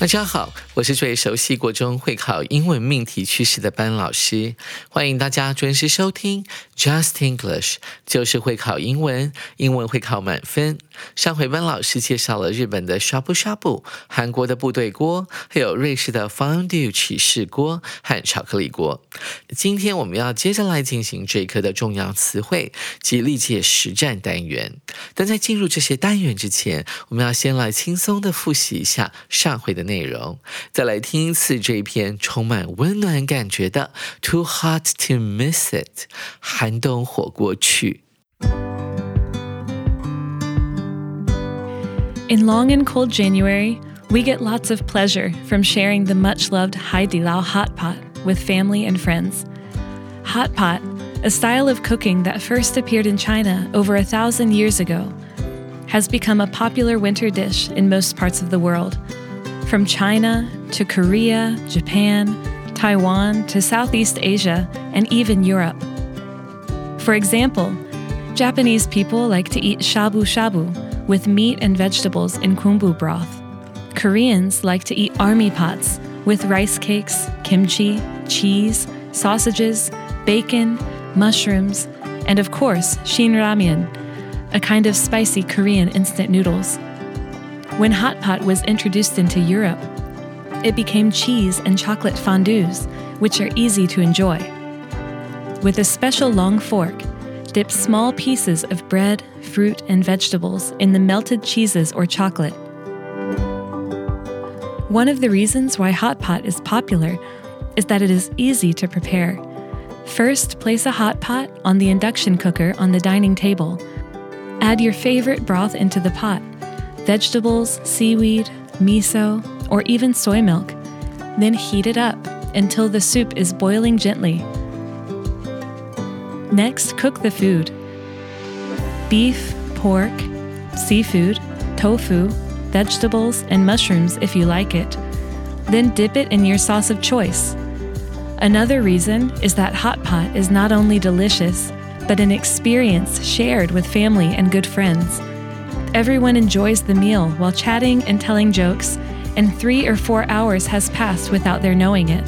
大家好，我是最熟悉国中会考英文命题趋势的班老师，欢迎大家准时收听 Just English，就是会考英文，英文会考满分。上回班老师介绍了日本的 Shabu Shabu、韩国的部队锅，还有瑞士的 Fondue 起士锅和巧克力锅。今天我们要接着来进行这一课的重要词汇及历届实战单元。但在进入这些单元之前，我们要先来轻松的复习一下上回的。内容，再来听一次这一篇充满温暖感觉的《Too Hot to Miss It》寒冬火锅曲。In long and cold January, we get lots of pleasure from sharing the much loved Haidilao hot pot with family and friends. Hot pot, a style of cooking that first appeared in China over a thousand years ago, has become a popular winter dish in most parts of the world. from China to Korea, Japan, Taiwan to Southeast Asia, and even Europe. For example, Japanese people like to eat shabu shabu with meat and vegetables in kumbu broth. Koreans like to eat army pots with rice cakes, kimchi, cheese, sausages, bacon, mushrooms, and of course, shin ramyun, a kind of spicy Korean instant noodles. When hot pot was introduced into Europe, it became cheese and chocolate fondues, which are easy to enjoy. With a special long fork, dip small pieces of bread, fruit, and vegetables in the melted cheeses or chocolate. One of the reasons why hot pot is popular is that it is easy to prepare. First, place a hot pot on the induction cooker on the dining table. Add your favorite broth into the pot vegetables, seaweed, miso, or even soy milk. Then heat it up until the soup is boiling gently. Next, cook the food beef, pork, seafood, tofu, vegetables, and mushrooms if you like it. Then dip it in your sauce of choice. Another reason is that hot pot is not only delicious, but an experience shared with family and good friends. Everyone enjoys the meal while chatting and telling jokes, and three or four hours has passed without their knowing it.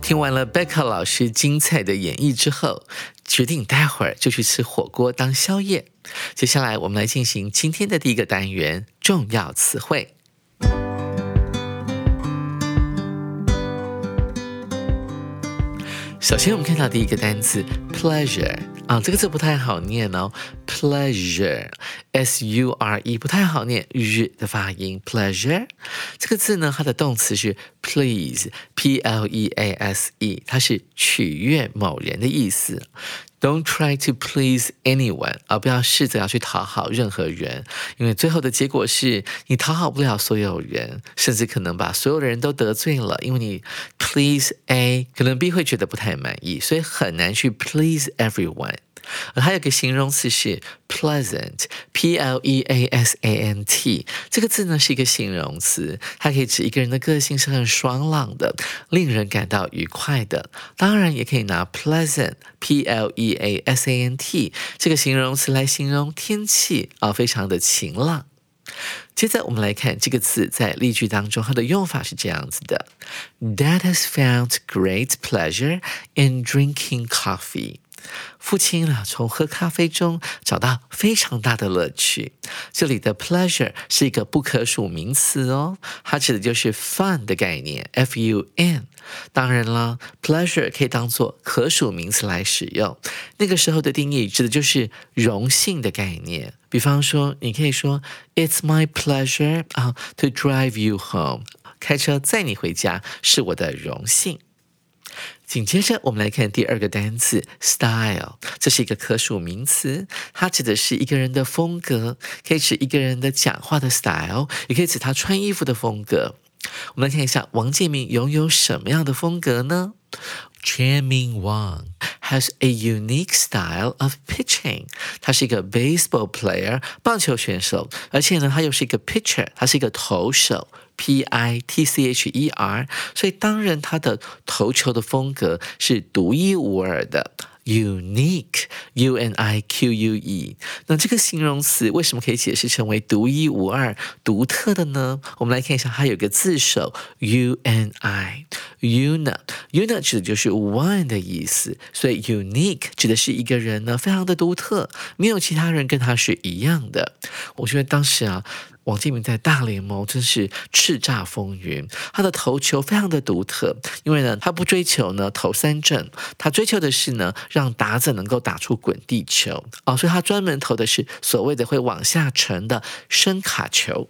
听完了 Becca 老师精彩的演绎之后，决定待会儿就去吃火锅当宵夜。接下来，我们来进行今天的第一个单元——重要词汇。首先，我们看到第一个单词 pleasure 啊，这个字不太好念哦，pleasure，s u r e 不太好念日的发音，pleasure 这个字呢，它的动词是 please，p l e a s e，它是取悦某人的意思。Don't try to please anyone，而不要试着要去讨好任何人，因为最后的结果是你讨好不了所有人，甚至可能把所有的人都得罪了。因为你 please A，可能 B 会觉得不太满意，所以很难去 please everyone。而它有个形容词是 pleasant，p l e a s a n t，这个字呢是一个形容词，它可以指一个人的个性是很爽朗的，令人感到愉快的。当然也可以拿 pleasant，p l e a s a n t 这个形容词来形容天气啊，非常的晴朗。接着我们来看这个词在例句当中，它的用法是这样子的：Dad has found great pleasure in drinking coffee。父亲啊，从喝咖啡中找到非常大的乐趣。这里的 pleasure 是一个不可数名词哦，它指的就是 fun 的概念，f u n。当然了，pleasure 可以当做可数名词来使用。那个时候的定义指的就是荣幸的概念。比方说，你可以说 "It's my pleasure 啊，to drive you home。开车载你回家是我的荣幸。紧接着，我们来看第二个单词 style，这是一个可数名词，它指的是一个人的风格，可以指一个人的讲话的 style，也可以指他穿衣服的风格。我们来看一下王建民拥有什么样的风格呢？Charming Wang has a unique style of pitching。他是一个 baseball player，棒球选手，而且呢，他又是一个 pitcher，他是一个投手。P I T C H E R，所以当然他的投球的风格是独一无二的，unique，U N I Q U E。那这个形容词为什么可以解释成为独一无二、独特的呢？我们来看一下，它有个字首，UNI，UNA I，Una，Una 指的就是 one 的意思，所以 unique 指的是一个人呢非常的独特，没有其他人跟他是一样的。我觉得当时啊。王建民在大联盟真是叱咤风云，他的投球非常的独特，因为呢，他不追求呢投三振，他追求的是呢让打者能够打出滚地球哦，所以他专门投的是所谓的会往下沉的深卡球。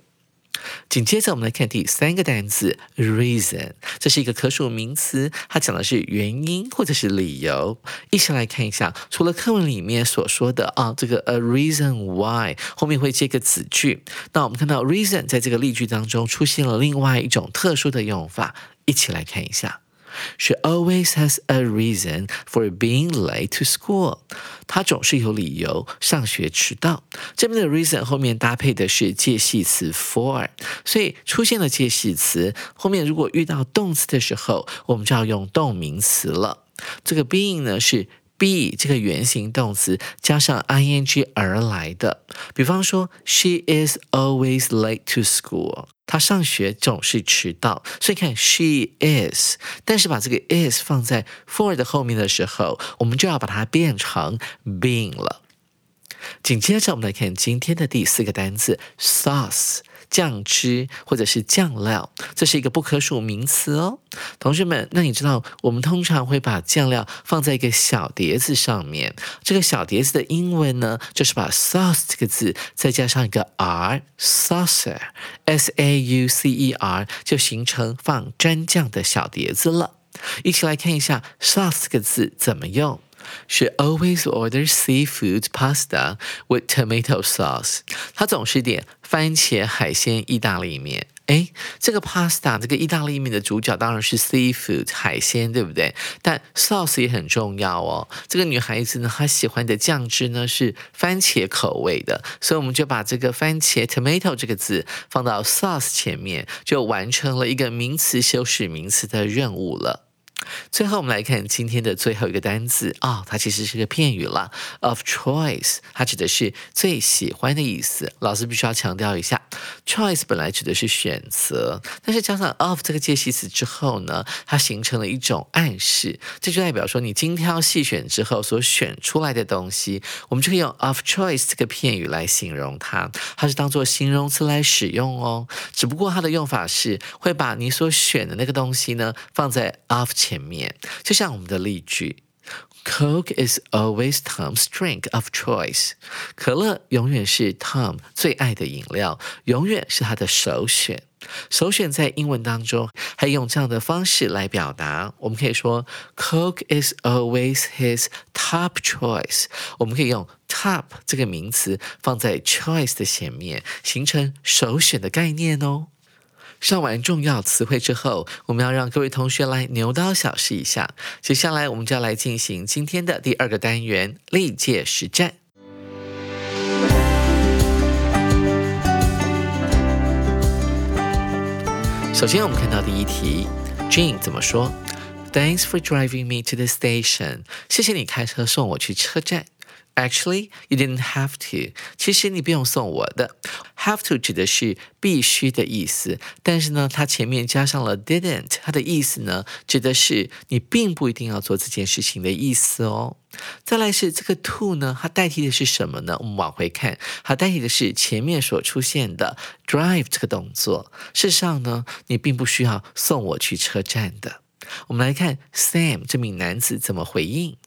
紧接着，我们来看第三个单词 reason，这是一个可数名词，它讲的是原因或者是理由。一起来看一下，除了课文里面所说的啊，这个 a reason why 后面会接个子句，那我们看到 reason 在这个例句当中出现了另外一种特殊的用法，一起来看一下。She always has a reason for being late to school. 她总是有理由上学迟到。这边的 reason 后面搭配的是介系词 for，所以出现了介系词后面，如果遇到动词的时候，我们就要用动名词了。这个 being 呢是。be 这个原形动词加上 ing 而来的，比方说，She is always late to school。他上学总是迟到，所以看 she is，但是把这个 is 放在 for 的后面的时候，我们就要把它变成 being 了。紧接着，我们来看今天的第四个单词 sauce。酱汁或者是酱料，这是一个不可数名词哦。同学们，那你知道我们通常会把酱料放在一个小碟子上面，这个小碟子的英文呢，就是把 sauce 这个字再加上一个 r，saucer，s a u c e r，就形成放蘸酱的小碟子了。一起来看一下 sauce 这个字怎么用。She always orders seafood pasta with tomato sauce。她总是点番茄海鲜意大利面。哎，这个 pasta 这个意大利面的主角当然是 seafood 海鲜，对不对？但 sauce 也很重要哦。这个女孩子呢，她喜欢的酱汁呢是番茄口味的，所以我们就把这个番茄 tomato 这个字放到 sauce 前面，就完成了一个名词修饰名词的任务了。最后，我们来看今天的最后一个单词啊，它其实是个片语了，of choice，它指的是最喜欢的意思。老师必须要强调一下，choice 本来指的是选择，但是加上 of 这个介系词之后呢，它形成了一种暗示，这就代表说你精挑细选之后所选出来的东西，我们就可以用 of choice 这个片语来形容它，它是当做形容词来使用哦。只不过它的用法是会把你所选的那个东西呢放在 of 前。面，就像我们的例句，Coke is always Tom's drink of choice。可乐永远是 Tom 最爱的饮料，永远是他的首选。首选在英文当中还用这样的方式来表达，我们可以说 Coke is always his top choice。我们可以用 top 这个名词放在 choice 的前面，形成首选的概念哦。上完重要词汇之后，我们要让各位同学来牛刀小试一下。接下来，我们就要来进行今天的第二个单元——历届实战。首先，我们看到第一题，Jane 怎么说？Thanks for driving me to the station。谢谢你开车送我去车站。Actually, you didn't have to. 其实你不用送我的。Have to 指的是必须的意思，但是呢，它前面加上了 didn't，它的意思呢，指的是你并不一定要做这件事情的意思哦。再来是这个 to 呢，它代替的是什么呢？我们往回看，它代替的是前面所出现的 drive 这个动作。事实上呢，你并不需要送我去车站的。我们来看 Sam 这名男子怎么回应。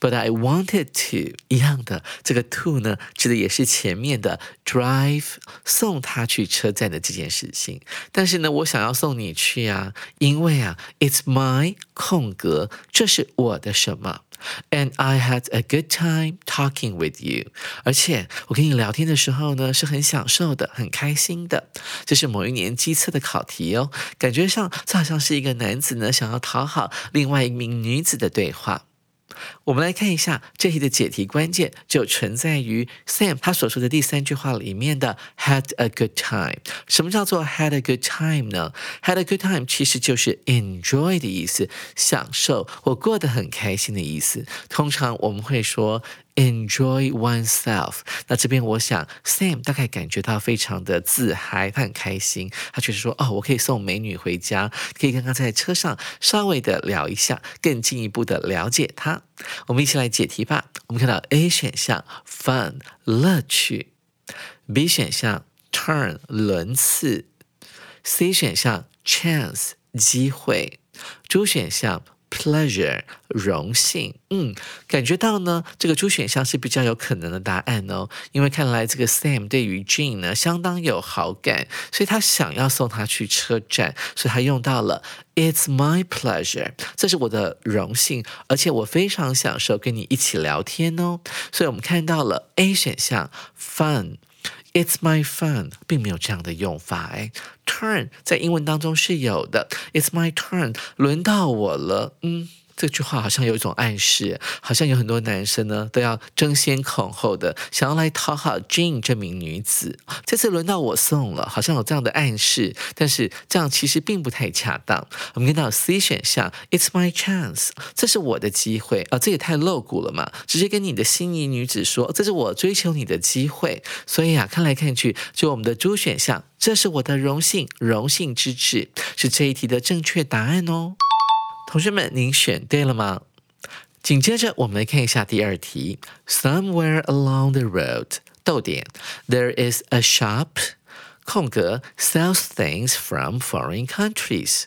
But I wanted to 一样的，这个 to 呢，指的也是前面的 drive 送他去车站的这件事情。但是呢，我想要送你去啊，因为啊，it's my 空格，这是我的什么？And I had a good time talking with you。而且我跟你聊天的时候呢，是很享受的，很开心的。这是某一年机测的考题哦，感觉上这好像是一个男子呢想要讨好另外一名女子的对话。我们来看一下这题的解题关键，就存在于 Sam 他所说的第三句话里面的 had a good time。什么叫做 had a good time 呢？had a good time 其实就是 enjoy 的意思，享受或过得很开心的意思。通常我们会说。Enjoy oneself。那这边我想，Sam 大概感觉到非常的自嗨，他很开心。他确实说：“哦，我可以送美女回家，可以跟她在车上稍微的聊一下，更进一步的了解她。”我们一起来解题吧。我们看到 A 选项 fun 乐趣，B 选项 turn 轮次，C 选项 chance 机会，D 选项。Pleasure，荣幸，嗯，感觉到呢，这个 D 选项是比较有可能的答案哦，因为看来这个 Sam 对于 Jean 呢相当有好感，所以他想要送他去车站，所以他用到了 It's my pleasure，这是我的荣幸，而且我非常享受跟你一起聊天哦，所以我们看到了 A 选项 Fun。It's my fun，并没有这样的用法。哎，turn 在英文当中是有的。It's my turn，轮到我了。嗯。这句话好像有一种暗示，好像有很多男生呢都要争先恐后的想要来讨好 Jane 这名女子。这次轮到我送了，好像有这样的暗示，但是这样其实并不太恰当。我们看到 C 选项，It's my chance，这是我的机会啊，这也太露骨了嘛！直接跟你的心仪女子说，这是我追求你的机会。所以啊，看来看去，就我们的 D 选项，这是我的荣幸，荣幸之至，是这一题的正确答案哦。同学们，您选对了吗？紧接着，我们来看一下第二题。Somewhere along the road，逗点，there is a shop，空格，sells things from foreign countries。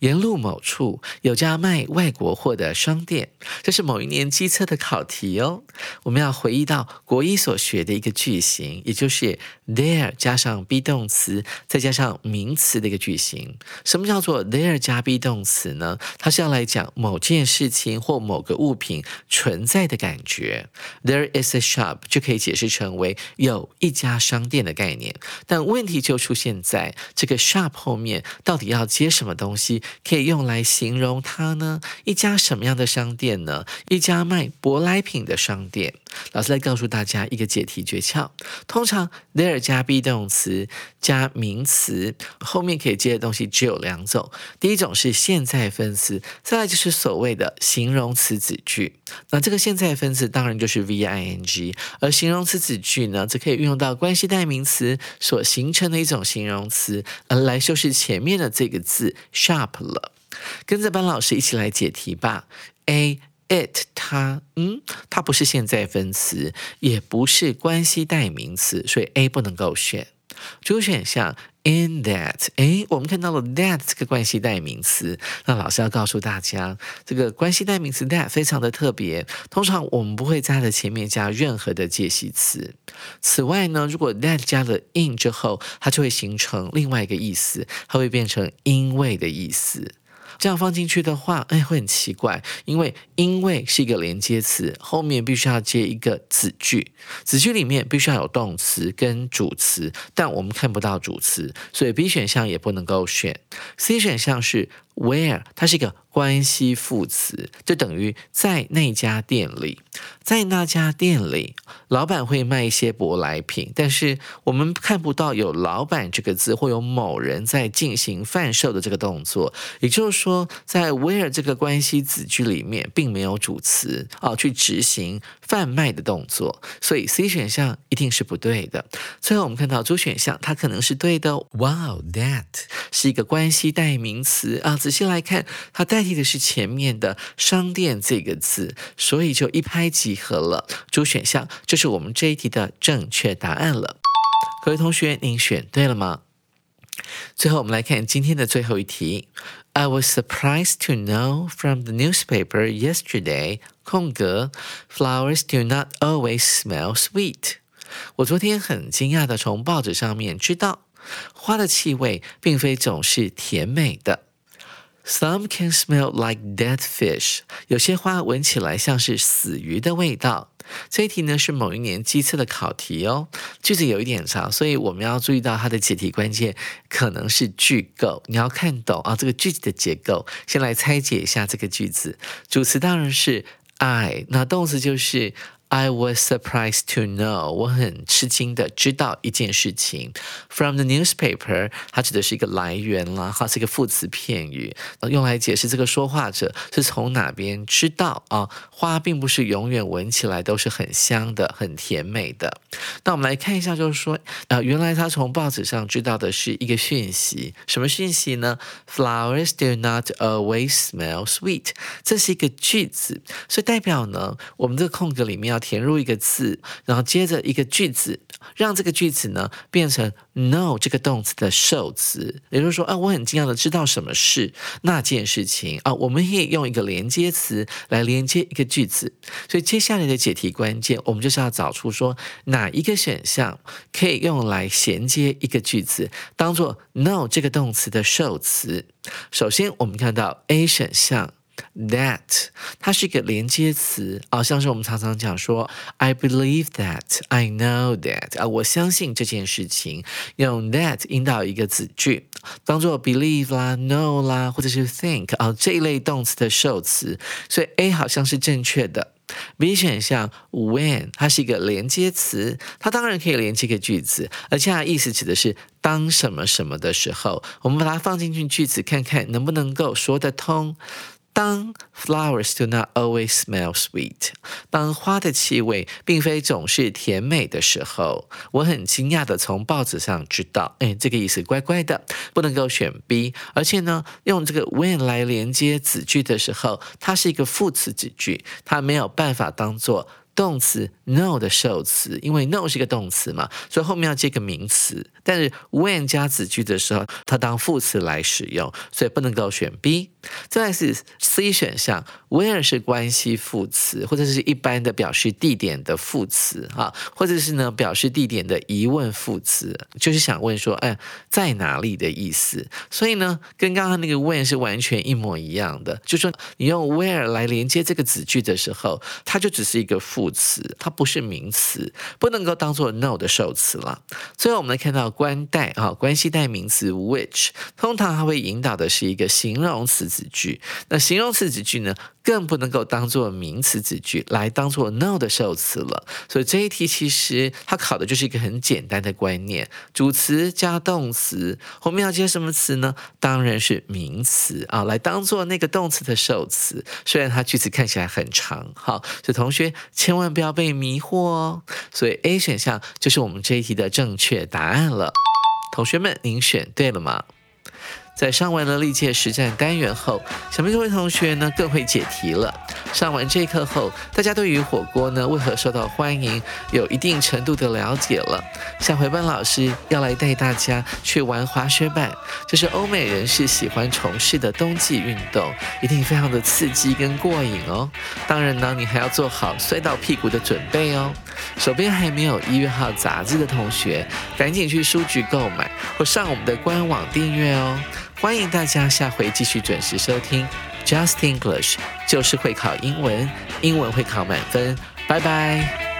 沿路某处有家卖外国货的商店，这是某一年机测的考题哦。我们要回忆到国一所学的一个句型，也就是 there 加上 be 动词，再加上名词的一个句型。什么叫做 there 加 be 动词呢？它是要来讲某件事情或某个物品存在的感觉。There is a shop 就可以解释成为有一家商店的概念。但问题就出现在这个 shop 后面，到底要接什么东西？可以用来形容它呢？一家什么样的商店呢？一家卖舶来品的商店。老师来告诉大家一个解题诀窍：通常 there 加 be 动词加名词后面可以接的东西只有两种，第一种是现在分词，再来就是所谓的形容词子句。那这个现在分词当然就是 v i n g，而形容词子句呢，则可以运用到关系代名词所形成的一种形容词，而来修饰前面的这个字 sharp 了。跟着班老师一起来解题吧。A it 它嗯，它不是现在分词，也不是关系代名词，所以 A 不能够选。主选项 in that，哎，我们看到了 that 这个关系代名词，那老师要告诉大家，这个关系代名词 that 非常的特别，通常我们不会在它的前面加任何的介系词。此外呢，如果 that 加了 in 之后，它就会形成另外一个意思，它会变成因为的意思。这样放进去的话，哎，会很奇怪，因为因为是一个连接词，后面必须要接一个子句，子句里面必须要有动词跟主词，但我们看不到主词，所以 B 选项也不能够选。C 选项是 where 它是一个关系副词，就等于在那家店里，在那家店里，老板会卖一些舶来品，但是我们看不到有“老板”这个字，或有某人在进行贩售的这个动作。也就是说，在 where 这个关系子句里面，并没有主词啊去执行贩卖的动作，所以 C 选项一定是不对的。最后我们看到 D 选项，它可能是对的。Wow, that 是一个关系代名词啊，仔细来看，它代替的是前面的商店这个字，所以就一拍即合了。主选项就是我们这一题的正确答案了。各位同学，您选对了吗？最后我们来看今天的最后一题。I was surprised to know from the newspaper yesterday，空格，flowers do not always smell sweet。我昨天很惊讶的从报纸上面知道。花的气味并非总是甜美的。Some can smell like dead fish。有些花闻起来像是死鱼的味道。这一题呢是某一年机测的考题哦，句子有一点长，所以我们要注意到它的解题关键可能是句构。你要看懂啊这个句子的结构。先来拆解一下这个句子，主词当然是 I，那动词就是。I was surprised to know，我很吃惊的知道一件事情。From the newspaper，它指的是一个来源啦，哈，是一个副词片语，用来解释这个说话者是从哪边知道啊。花并不是永远闻起来都是很香的、很甜美的。那我们来看一下，就是说，啊，原来他从报纸上知道的是一个讯息，什么讯息呢？Flowers do not always smell sweet，这是一个句子，所以代表呢，我们这个空格里面要填入一个字，然后接着一个句子，让这个句子呢变成 know 这个动词的受词，也就是说，啊，我很惊讶的知道什么是那件事情啊，我们可以用一个连接词来连接一个。句子，所以接下来的解题关键，我们就是要找出说哪一个选项可以用来衔接一个句子，当做 know 这个动词的受词。首先，我们看到 A 选项。That 它是一个连接词啊，像是我们常常讲说，I believe that, I know that 啊，我相信这件事情，用 that 引导一个子句，当做 believe 啦、know 啦，或者是 think 啊这一类动词的受词，所以 A 好像是正确的。B 选项 when 它是一个连接词，它当然可以连接一个句子，而且它意思指的是当什么什么的时候，我们把它放进去句子，看看能不能够说得通。当 flowers do not always smell sweet，当花的气味并非总是甜美的时候，我很惊讶的从报纸上知道，哎，这个意思怪怪的，不能够选 B。而且呢，用这个 when 来连接子句的时候，它是一个副词子句，它没有办法当做。动词 know 的受词，因为 know 是一个动词嘛，所以后面要接个名词。但是 when 加子句的时候，它当副词来使用，所以不能够选 B。再来是 C 选项，where 是关系副词，或者是一般的表示地点的副词啊，或者是呢表示地点的疑问副词，就是想问说，哎，在哪里的意思。所以呢，跟刚刚那个 when 是完全一模一样的，就说你用 where 来连接这个子句的时候，它就只是一个副。副词，它不是名词，不能够当做 no 的受词了。最后我们来看到关代啊，关系代名词 which，通常它会引导的是一个形容词子句。那形容词子句呢，更不能够当做名词子句来当做 no 的受词了。所以这一题其实它考的就是一个很简单的观念：主词加动词，后面要接什么词呢？当然是名词啊，来当做那个动词的受词。虽然它句子看起来很长，好，所以同学千。千万不要被迷惑哦！所以 A 选项就是我们这一题的正确答案了。同学们，您选对了吗？在上完了历届实战单元后，想必各位同学呢更会解题了。上完这一课后，大家对于火锅呢为何受到欢迎有一定程度的了解了。下回班老师要来带大家去玩滑雪板，这是欧美人士喜欢从事的冬季运动，一定非常的刺激跟过瘾哦。当然呢，你还要做好摔到屁股的准备哦。手边还没有一月号杂志的同学，赶紧去书局购买或上我们的官网订阅哦。欢迎大家下回继续准时收听 Just English，就是会考英文，英文会考满分。拜拜。